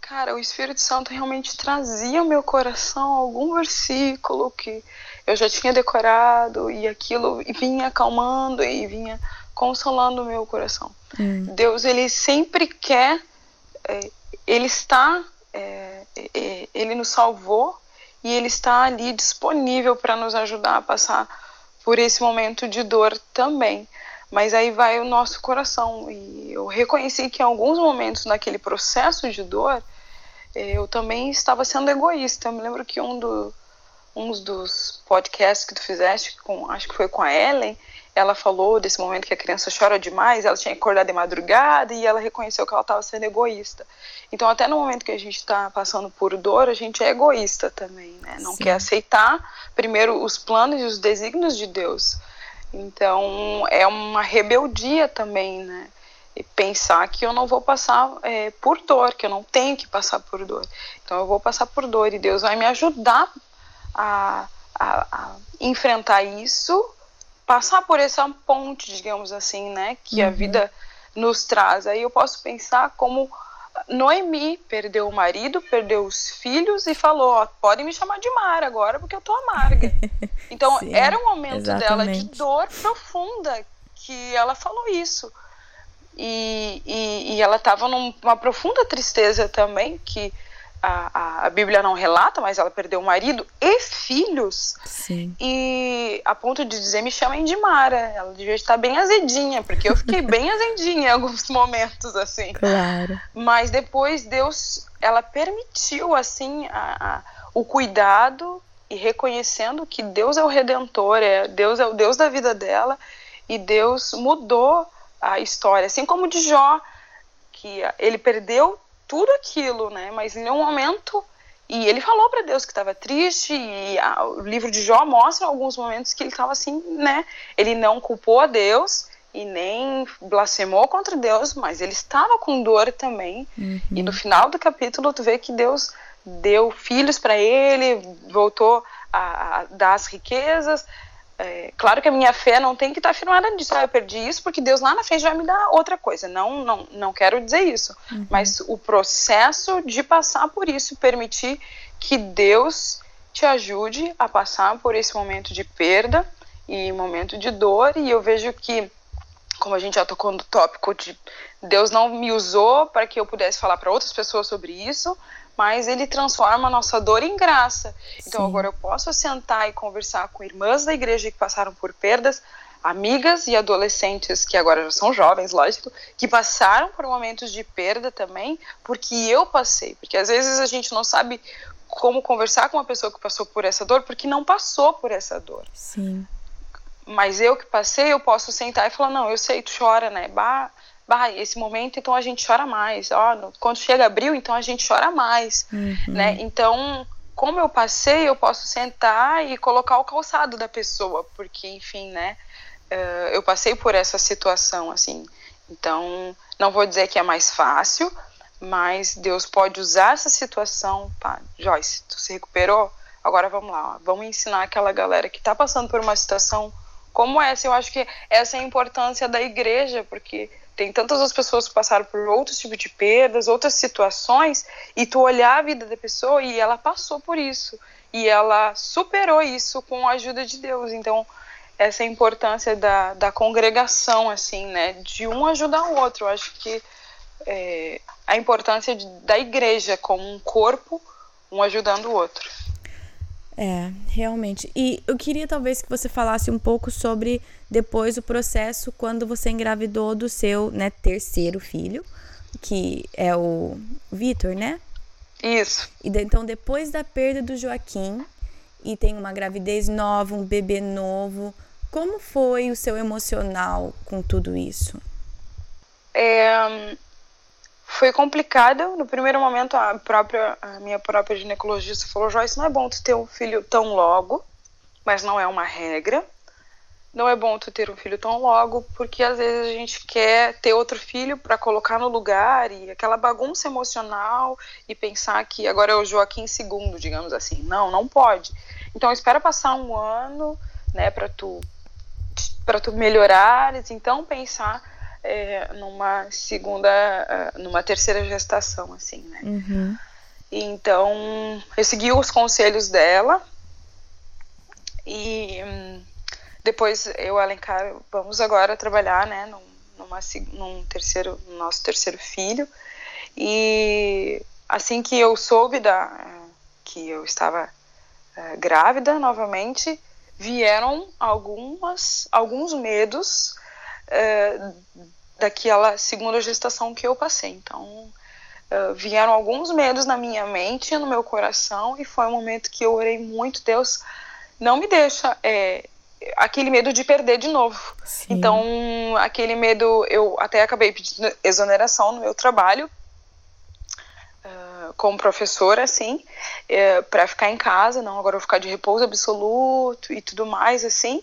cara, o Espírito Santo realmente trazia ao meu coração algum versículo que eu já tinha decorado e aquilo vinha acalmando e vinha consolando o meu coração. Hum. Deus, ele sempre quer, é, ele está, é, é, ele nos salvou e ele está ali disponível para nos ajudar a passar por esse momento de dor também. Mas aí vai o nosso coração e eu reconheci que em alguns momentos naquele processo de dor eu também estava sendo egoísta. Eu me lembro que um do, uns dos podcasts que tu fizeste, com, acho que foi com a Ellen, ela falou desse momento que a criança chora demais, ela tinha que acordar de madrugada e ela reconheceu que ela estava sendo egoísta. Então, até no momento que a gente está passando por dor, a gente é egoísta também, né? Não Sim. quer aceitar primeiro os planos e os desígnios de Deus. Então, é uma rebeldia também, né? E pensar que eu não vou passar é, por dor, que eu não tenho que passar por dor. Então, eu vou passar por dor e Deus vai me ajudar a, a, a enfrentar isso passar por essa ponte, digamos assim, né, que uhum. a vida nos traz. Aí eu posso pensar como Noemi perdeu o marido, perdeu os filhos e falou: ó, podem me chamar de Mara agora porque eu tô amarga. Então Sim, era um momento exatamente. dela de dor profunda que ela falou isso. E, e, e ela estava numa profunda tristeza também, que a, a, Bíblia não relata, mas ela perdeu o marido e filhos. Sim. E a ponto de dizer, me chamem de Mara. Ela devia estar bem azedinha, porque eu fiquei bem azedinha em alguns momentos, assim. Claro. Mas depois Deus, ela permitiu, assim, a, a, o cuidado e reconhecendo que Deus é o Redentor, é, Deus é o Deus da vida dela, e Deus mudou a história. Assim como de Jó, que ele perdeu tudo aquilo, né? Mas em nenhum momento. E ele falou para Deus que estava triste, e a, o livro de Jó mostra alguns momentos que ele estava assim, né? Ele não culpou a Deus e nem blasfemou contra Deus, mas ele estava com dor também. Uhum. E no final do capítulo, tu vê que Deus deu filhos para ele, voltou a, a dar as riquezas, é, claro que a minha fé não tem que estar tá firmada nisso. Ah, eu perdi isso porque Deus lá na frente vai me dar outra coisa. Não, não, não quero dizer isso. Uhum. Mas o processo de passar por isso, permitir que Deus te ajude a passar por esse momento de perda e momento de dor. E eu vejo que, como a gente já tocou no tópico de Deus não me usou para que eu pudesse falar para outras pessoas sobre isso, mas ele transforma a nossa dor em graça. Então Sim. agora eu posso sentar e conversar com irmãs da igreja que passaram por perdas, amigas e adolescentes que agora já são jovens, lógico, que passaram por momentos de perda também, porque eu passei. Porque às vezes a gente não sabe como conversar com uma pessoa que passou por essa dor, porque não passou por essa dor. Sim. Mas eu que passei, eu posso sentar e falar, não, eu sei, tu chora, né? Bah, bah, esse momento então a gente chora mais. Ó, quando chega abril, então a gente chora mais, uhum. né? Então, como eu passei, eu posso sentar e colocar o calçado da pessoa, porque, enfim, né? Uh, eu passei por essa situação, assim. Então, não vou dizer que é mais fácil, mas Deus pode usar essa situação. Pá, Joyce, tu se recuperou? Agora vamos lá, ó, vamos ensinar aquela galera que está passando por uma situação como essa. Eu acho que essa é a importância da igreja, porque tem tantas outras pessoas que passaram por outros tipos de perdas, outras situações, e tu olhar a vida da pessoa e ela passou por isso. E ela superou isso com a ajuda de Deus. Então, essa importância da, da congregação, assim, né? De um ajudar o outro. Eu acho que é, a importância de, da igreja como um corpo, um ajudando o outro. É, realmente. E eu queria talvez que você falasse um pouco sobre depois o processo quando você engravidou do seu né, terceiro filho, que é o Vitor, né? Isso. E então, depois da perda do Joaquim, e tem uma gravidez nova, um bebê novo, como foi o seu emocional com tudo isso? É, foi complicado. No primeiro momento, a própria a minha própria ginecologista falou: Joyce, não é bom tu ter um filho tão logo, mas não é uma regra. Não é bom tu ter um filho tão logo, porque às vezes a gente quer ter outro filho para colocar no lugar e aquela bagunça emocional e pensar que agora é o Joaquim segundo, digamos assim. Não, não pode. Então espera passar um ano, né, para tu para tu melhorares, então pensar é, numa segunda, é, numa terceira gestação, assim, né? Uhum. Então, eu segui os conselhos dela e hum, depois eu Alencar vamos agora trabalhar, né, num, numa, num terceiro, no nosso terceiro filho e assim que eu soube da que eu estava uh, grávida novamente vieram algumas alguns medos uh, daquela segunda gestação que eu passei. Então, uh, vieram alguns medos na minha mente, no meu coração, e foi um momento que eu orei muito, Deus, não me deixa é, aquele medo de perder de novo. Sim. Então, aquele medo, eu até acabei pedindo exoneração no meu trabalho, uh, como professora, assim, é, para ficar em casa, não, agora eu vou ficar de repouso absoluto e tudo mais, assim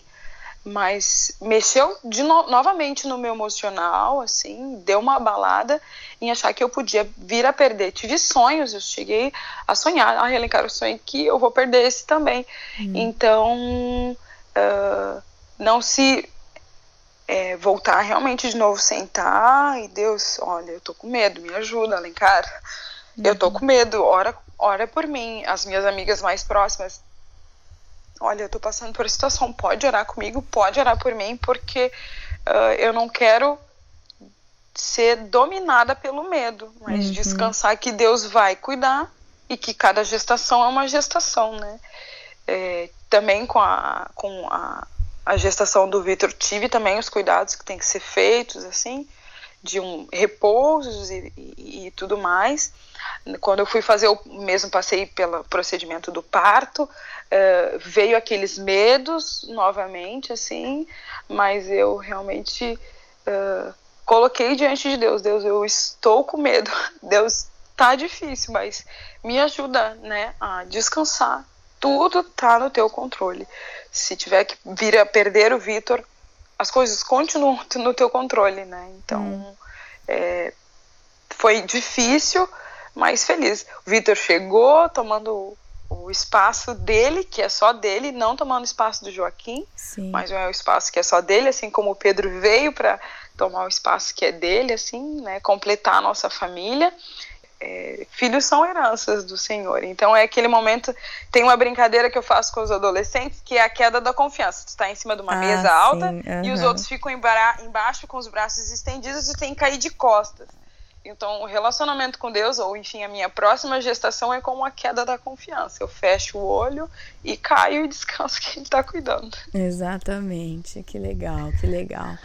mas mexeu de no novamente no meu emocional, assim, deu uma abalada em achar que eu podia vir a perder. Tive sonhos, eu cheguei a sonhar, a relencar o sonho que eu vou perder esse também. Uhum. Então, uh, não se é, voltar realmente de novo, sentar e Deus, olha, eu tô com medo, me ajuda, Alencar. Uhum. Eu tô uhum. com medo, ora, ora por mim. As minhas amigas mais próximas olha, eu tô passando por situação, pode orar comigo, pode orar por mim, porque uh, eu não quero ser dominada pelo medo, mas uhum. descansar que Deus vai cuidar e que cada gestação é uma gestação, né? É, também com a, com a, a gestação do Vitor tive também os cuidados que tem que ser feitos, assim, de um repousos e, e, e tudo mais. Quando eu fui fazer o mesmo passei pelo procedimento do parto, uh, veio aqueles medos novamente, assim, mas eu realmente uh, coloquei diante de Deus, Deus, eu estou com medo, Deus, tá difícil, mas me ajuda, né, a descansar. Tudo tá no teu controle. Se tiver que vir a perder o Vitor, as coisas continuam no teu controle, né? Então, hum. é, foi difícil, mais feliz. O Vitor chegou tomando o espaço dele, que é só dele, não tomando espaço do Joaquim, Sim. mas é o espaço que é só dele, assim como o Pedro veio para tomar o espaço que é dele, assim, né, completar a nossa família. É, filhos são heranças do Senhor. Então é aquele momento. Tem uma brincadeira que eu faço com os adolescentes que é a queda da confiança. Tu está em cima de uma ah, mesa alta uhum. e os outros ficam embaixo com os braços estendidos e tem que cair de costas. Então, o relacionamento com Deus, ou enfim, a minha próxima gestação é como a queda da confiança. Eu fecho o olho e caio e descanso que Ele está cuidando. Exatamente. Que legal, que legal.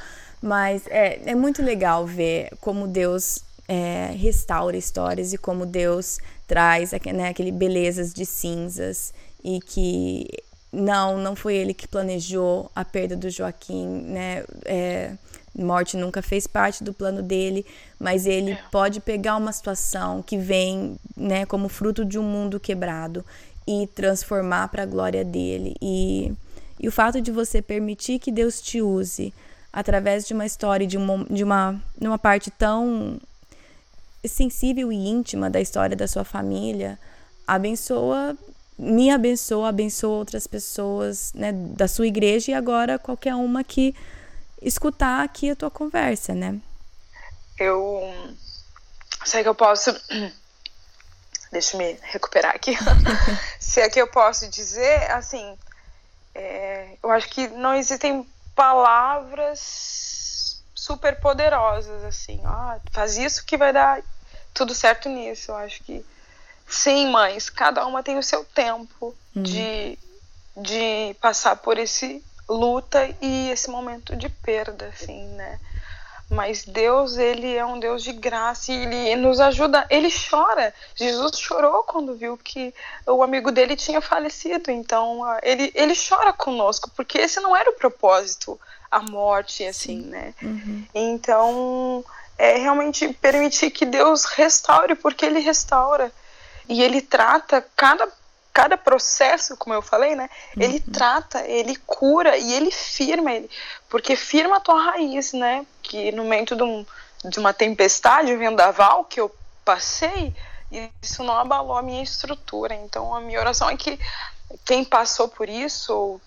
Mas é, é muito legal ver como Deus é, restaura histórias e como Deus traz né, aquele belezas de cinzas e que não, não foi ele que planejou a perda do Joaquim, né? É, morte nunca fez parte do plano dele, mas ele é. pode pegar uma situação que vem, né, como fruto de um mundo quebrado e transformar para a glória dele. E, e o fato de você permitir que Deus te use através de uma história, de uma, de uma, de uma parte tão sensível e íntima da história da sua família, abençoa, me abençoa, abençoa outras pessoas né, da sua igreja e agora qualquer uma que escutar aqui a tua conversa, né? Eu sei que eu posso. Deixa eu me recuperar aqui. Se é que eu posso dizer, assim, é, eu acho que não existem palavras super poderosas, assim, ah, faz isso que vai dar tudo certo nisso. Eu acho que sim, mães, cada uma tem o seu tempo uhum. de, de passar por esse luta e esse momento de perda, assim, né? Mas Deus, ele é um Deus de graça e ele nos ajuda. Ele chora. Jesus chorou quando viu que o amigo dele tinha falecido. Então, ele, ele chora conosco, porque esse não era o propósito, a morte, assim, Sim. né? Uhum. Então, é realmente permitir que Deus restaure, porque ele restaura. E ele trata cada cada processo, como eu falei, né? Ele uhum. trata, ele cura e ele firma ele, porque firma a tua raiz, né? Que no momento de, um, de uma tempestade, um vendaval que eu passei, isso não abalou a minha estrutura. Então a minha oração é que quem passou por isso, ou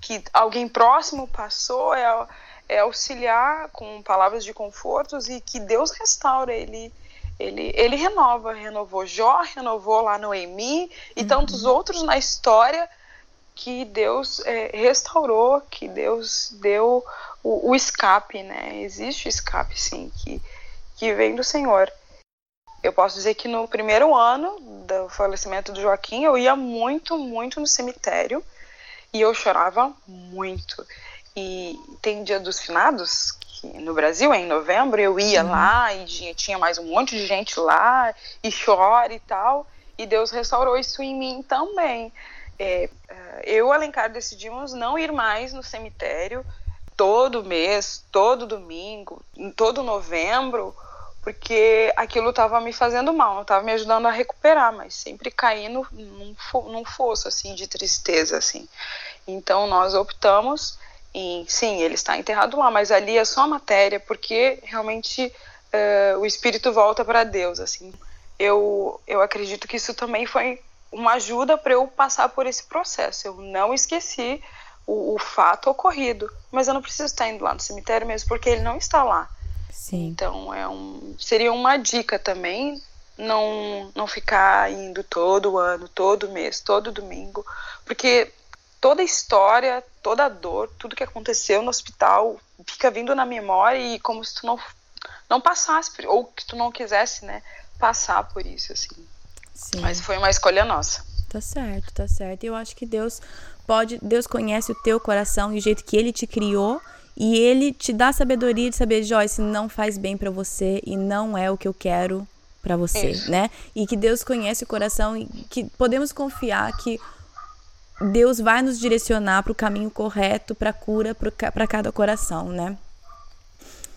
que alguém próximo passou, é, é auxiliar com palavras de confortos e que Deus restaure ele ele, ele renova, renovou Jó, renovou lá no Emi e uhum. tantos outros na história que Deus é, restaurou, que Deus deu o, o, escape, né? Existe o escape, sim, que, que vem do Senhor. Eu posso dizer que no primeiro ano do falecimento do Joaquim, eu ia muito, muito no cemitério e eu chorava muito. E tem Dia dos Finados, aqui no Brasil, em novembro, eu ia uhum. lá e tinha, mais um monte de gente lá e chora e tal. E Deus restaurou isso em mim também. É, é eu, Alencar, decidimos não ir mais no cemitério todo mês, todo domingo, todo novembro, porque aquilo estava me fazendo mal, não estava me ajudando a recuperar, mas sempre caindo num, num fosso assim de tristeza assim. Então nós optamos em, sim, ele está enterrado lá, mas ali é só matéria, porque realmente uh, o espírito volta para Deus assim. Eu eu acredito que isso também foi uma ajuda para eu passar por esse processo. Eu não esqueci o, o fato ocorrido, mas eu não preciso estar indo lá no cemitério mesmo, porque ele não está lá Sim. Então é um, seria uma dica também não, não ficar indo todo ano, todo mês, todo domingo, porque toda a história, toda a dor, tudo que aconteceu no hospital fica vindo na memória e como se tu não, não passasse, ou que tu não quisesse, né, passar por isso, assim. Sim. Mas foi uma escolha nossa. Tá certo, tá certo. Eu acho que Deus pode, Deus conhece o teu coração e o jeito que ele te criou e ele te dá sabedoria de saber, Joyce, não faz bem para você e não é o que eu quero para você, Isso. né? E que Deus conhece o coração e que podemos confiar que Deus vai nos direcionar para o caminho correto, para cura, para cada coração, né?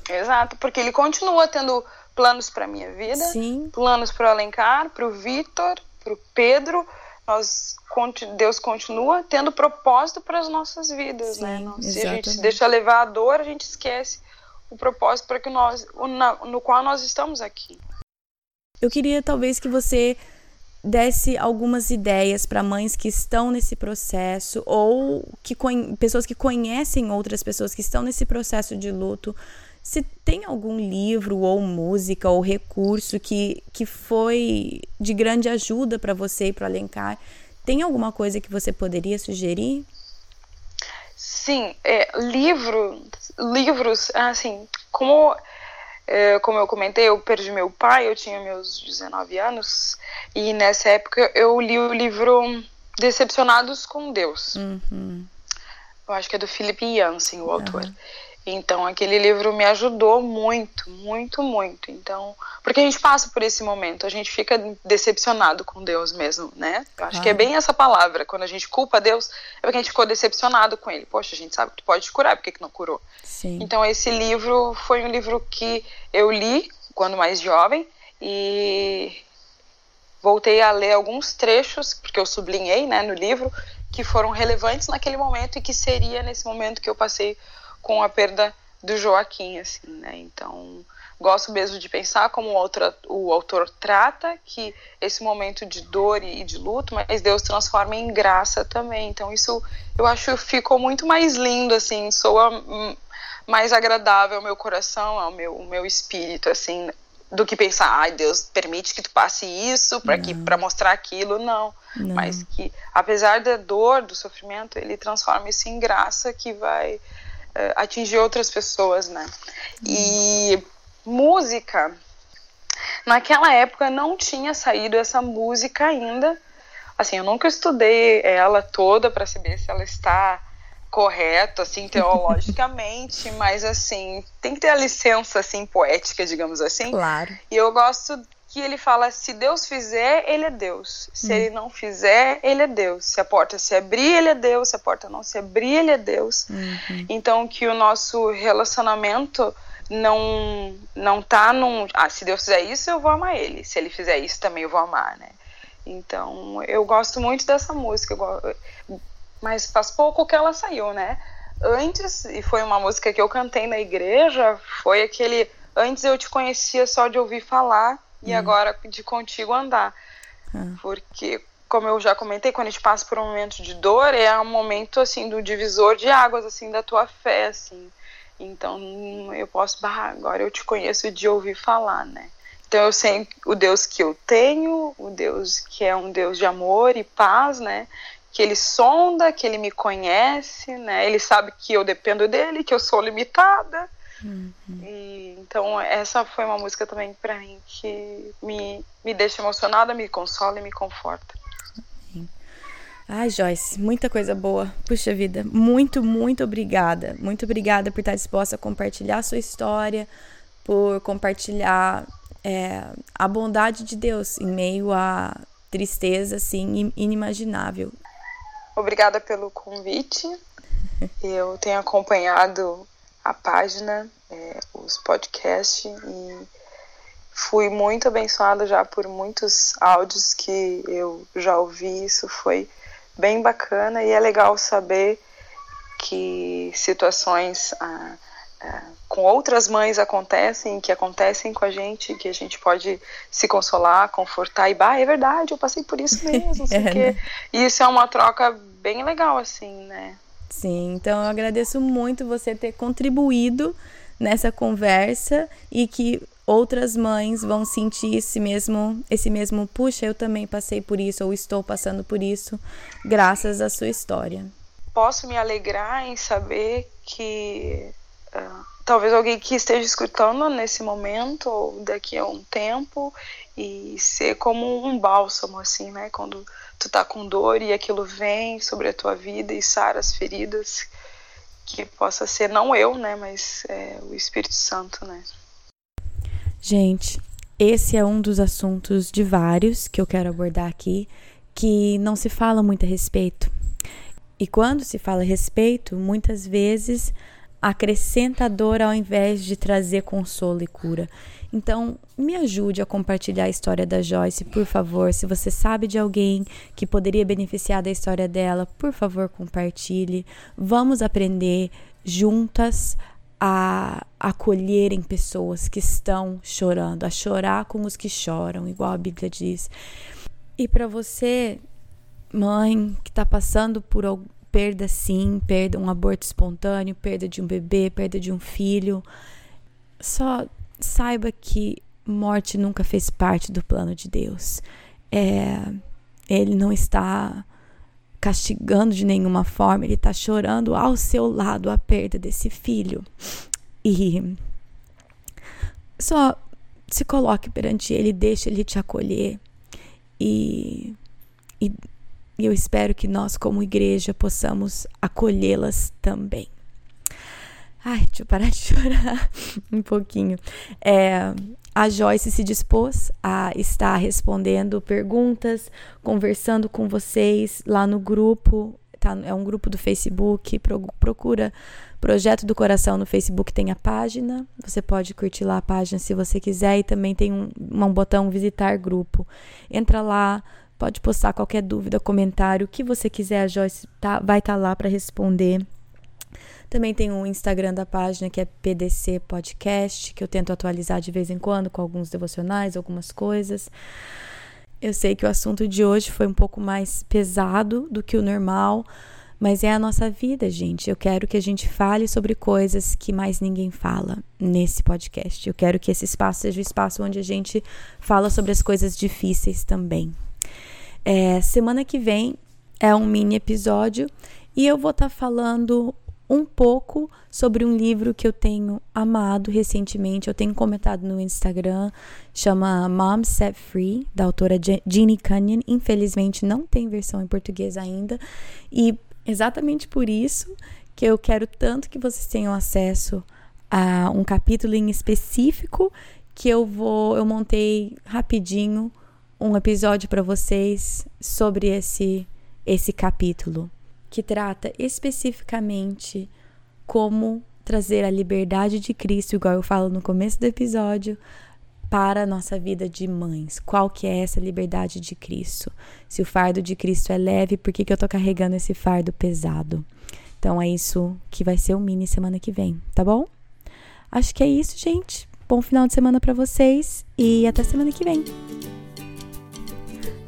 Exato, porque ele continua tendo planos para minha vida, Sim. planos para o Alencar, para o Vitor, para o Pedro, nós Deus continua tendo propósito para as nossas vidas, né? Sim, né? se a gente se deixa levar a dor, a gente esquece o propósito para que nós, no qual nós estamos aqui. Eu queria talvez que você desse algumas ideias para mães que estão nesse processo ou que pessoas que conhecem outras pessoas que estão nesse processo de luto se tem algum livro ou música ou recurso que, que foi de grande ajuda para você e para o Alencar, tem alguma coisa que você poderia sugerir? Sim, é, livro, livros, assim, como, como eu comentei, eu perdi meu pai, eu tinha meus 19 anos, e nessa época eu li o livro Decepcionados com Deus. Uhum. Eu acho que é do Philip Yancey, o autor. Uhum. Então aquele livro me ajudou muito, muito, muito. Então, porque a gente passa por esse momento, a gente fica decepcionado com Deus mesmo, né? Eu acho ah. que é bem essa palavra. Quando a gente culpa Deus, é porque a gente ficou decepcionado com ele. Poxa, a gente sabe que tu pode te curar, por que, que não curou? Sim. Então esse livro foi um livro que eu li quando mais jovem e voltei a ler alguns trechos, porque eu sublinhei, né, no livro, que foram relevantes naquele momento e que seria nesse momento que eu passei com a perda do Joaquim, assim, né? Então, gosto mesmo de pensar como o autor, o autor trata que esse momento de dor e de luto, mas Deus transforma em graça também. Então, isso eu acho ficou muito mais lindo, assim, soa mais agradável ao meu coração, ao meu, ao meu espírito, assim, do que pensar, ai, Deus permite que tu passe isso para que para mostrar aquilo, não. não. Mas que apesar da dor, do sofrimento, ele transforma isso em graça que vai atingir outras pessoas, né? E música, naquela época não tinha saído essa música ainda. Assim, eu nunca estudei ela toda para saber se ela está correta, assim, teologicamente, mas assim, tem que ter a licença assim poética, digamos assim. Claro. E eu gosto que ele fala: se Deus fizer, ele é Deus. Se hum. ele não fizer, ele é Deus. Se a porta se abrir, ele é Deus. Se a porta não se abrir, ele é Deus. Uhum. Então, que o nosso relacionamento não não tá num. Ah, se Deus fizer isso, eu vou amar ele. Se ele fizer isso, também eu vou amar, né? Então, eu gosto muito dessa música. Mas faz pouco que ela saiu, né? Antes, e foi uma música que eu cantei na igreja, foi aquele. Antes eu te conhecia só de ouvir falar e hum. agora de contigo andar. Hum. Porque, como eu já comentei, quando a gente passa por um momento de dor, é um momento, assim, do divisor de águas, assim, da tua fé, assim. Então, eu posso, bah, agora eu te conheço de ouvir falar, né? Então, eu sei o Deus que eu tenho, o Deus que é um Deus de amor e paz, né? Que ele sonda, que ele me conhece, né? Ele sabe que eu dependo dele, que eu sou limitada, Uhum. E, então essa foi uma música também para mim que me, me deixa emocionada, me consola e me conforta. Ai, Joyce, muita coisa boa. Puxa vida, muito, muito obrigada. Muito obrigada por estar disposta a compartilhar a sua história, por compartilhar é, a bondade de Deus em meio a tristeza assim inimaginável. Obrigada pelo convite. Eu tenho acompanhado a página, é, os podcasts e fui muito abençoada já por muitos áudios que eu já ouvi. Isso foi bem bacana e é legal saber que situações ah, ah, com outras mães acontecem, que acontecem com a gente, que a gente pode se consolar, confortar e, bah, é verdade, eu passei por isso mesmo, sei o quê. E isso é uma troca bem legal, assim, né? Sim, então eu agradeço muito você ter contribuído nessa conversa e que outras mães vão sentir esse mesmo, esse mesmo, puxa, eu também passei por isso ou estou passando por isso, graças à sua história. Posso me alegrar em saber que uh, talvez alguém que esteja escutando nesse momento ou daqui a um tempo e ser como um bálsamo assim, né, quando tu tá com dor e aquilo vem sobre a tua vida e sara as feridas, que possa ser não eu, né, mas é, o Espírito Santo, né. Gente, esse é um dos assuntos de vários que eu quero abordar aqui que não se fala muito a respeito. E quando se fala a respeito, muitas vezes acrescenta dor ao invés de trazer consolo e cura. Então, me ajude a compartilhar a história da Joyce, por favor. Se você sabe de alguém que poderia beneficiar da história dela, por favor, compartilhe. Vamos aprender juntas a acolherem pessoas que estão chorando, a chorar com os que choram, igual a Bíblia diz. E para você, mãe, que está passando por perda sim, perda, um aborto espontâneo, perda de um bebê, perda de um filho. Só saiba que morte nunca fez parte do plano de Deus. É, ele não está castigando de nenhuma forma, ele está chorando ao seu lado a perda desse filho. E só se coloque perante ele, deixe ele te acolher e, e e eu espero que nós, como igreja, possamos acolhê-las também. Ai, deixa eu parar de chorar um pouquinho. É, a Joyce se dispôs a estar respondendo perguntas, conversando com vocês lá no grupo. Tá, é um grupo do Facebook. Procura Projeto do Coração no Facebook, tem a página. Você pode curtir lá a página se você quiser. E também tem um, um botão visitar grupo. Entra lá Pode postar qualquer dúvida, comentário, o que você quiser, a Joyce tá, vai estar tá lá para responder. Também tem o Instagram da página que é PDC Podcast, que eu tento atualizar de vez em quando com alguns devocionais, algumas coisas. Eu sei que o assunto de hoje foi um pouco mais pesado do que o normal, mas é a nossa vida, gente. Eu quero que a gente fale sobre coisas que mais ninguém fala nesse podcast. Eu quero que esse espaço seja o espaço onde a gente fala sobre as coisas difíceis também. É, semana que vem é um mini episódio e eu vou estar tá falando um pouco sobre um livro que eu tenho amado recentemente. Eu tenho comentado no Instagram, chama Mom Set Free, da autora Jeannie Cunningham. Infelizmente não tem versão em português ainda. E exatamente por isso que eu quero tanto que vocês tenham acesso a um capítulo em específico que eu vou, eu montei rapidinho um episódio para vocês sobre esse esse capítulo que trata especificamente como trazer a liberdade de Cristo, igual eu falo no começo do episódio, para a nossa vida de mães. Qual que é essa liberdade de Cristo? Se o fardo de Cristo é leve, por que, que eu tô carregando esse fardo pesado? Então é isso que vai ser o mini semana que vem, tá bom? Acho que é isso, gente. Bom final de semana para vocês e até semana que vem.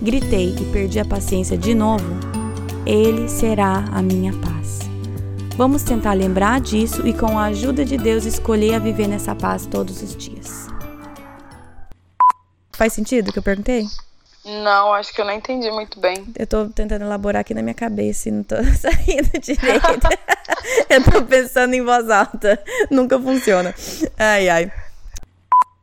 Gritei e perdi a paciência de novo, Ele será a minha paz. Vamos tentar lembrar disso e, com a ajuda de Deus, escolher a viver nessa paz todos os dias. Faz sentido o que eu perguntei? Não, acho que eu não entendi muito bem. Eu tô tentando elaborar aqui na minha cabeça e não tô saindo direito. eu tô pensando em voz alta. Nunca funciona. Ai, ai.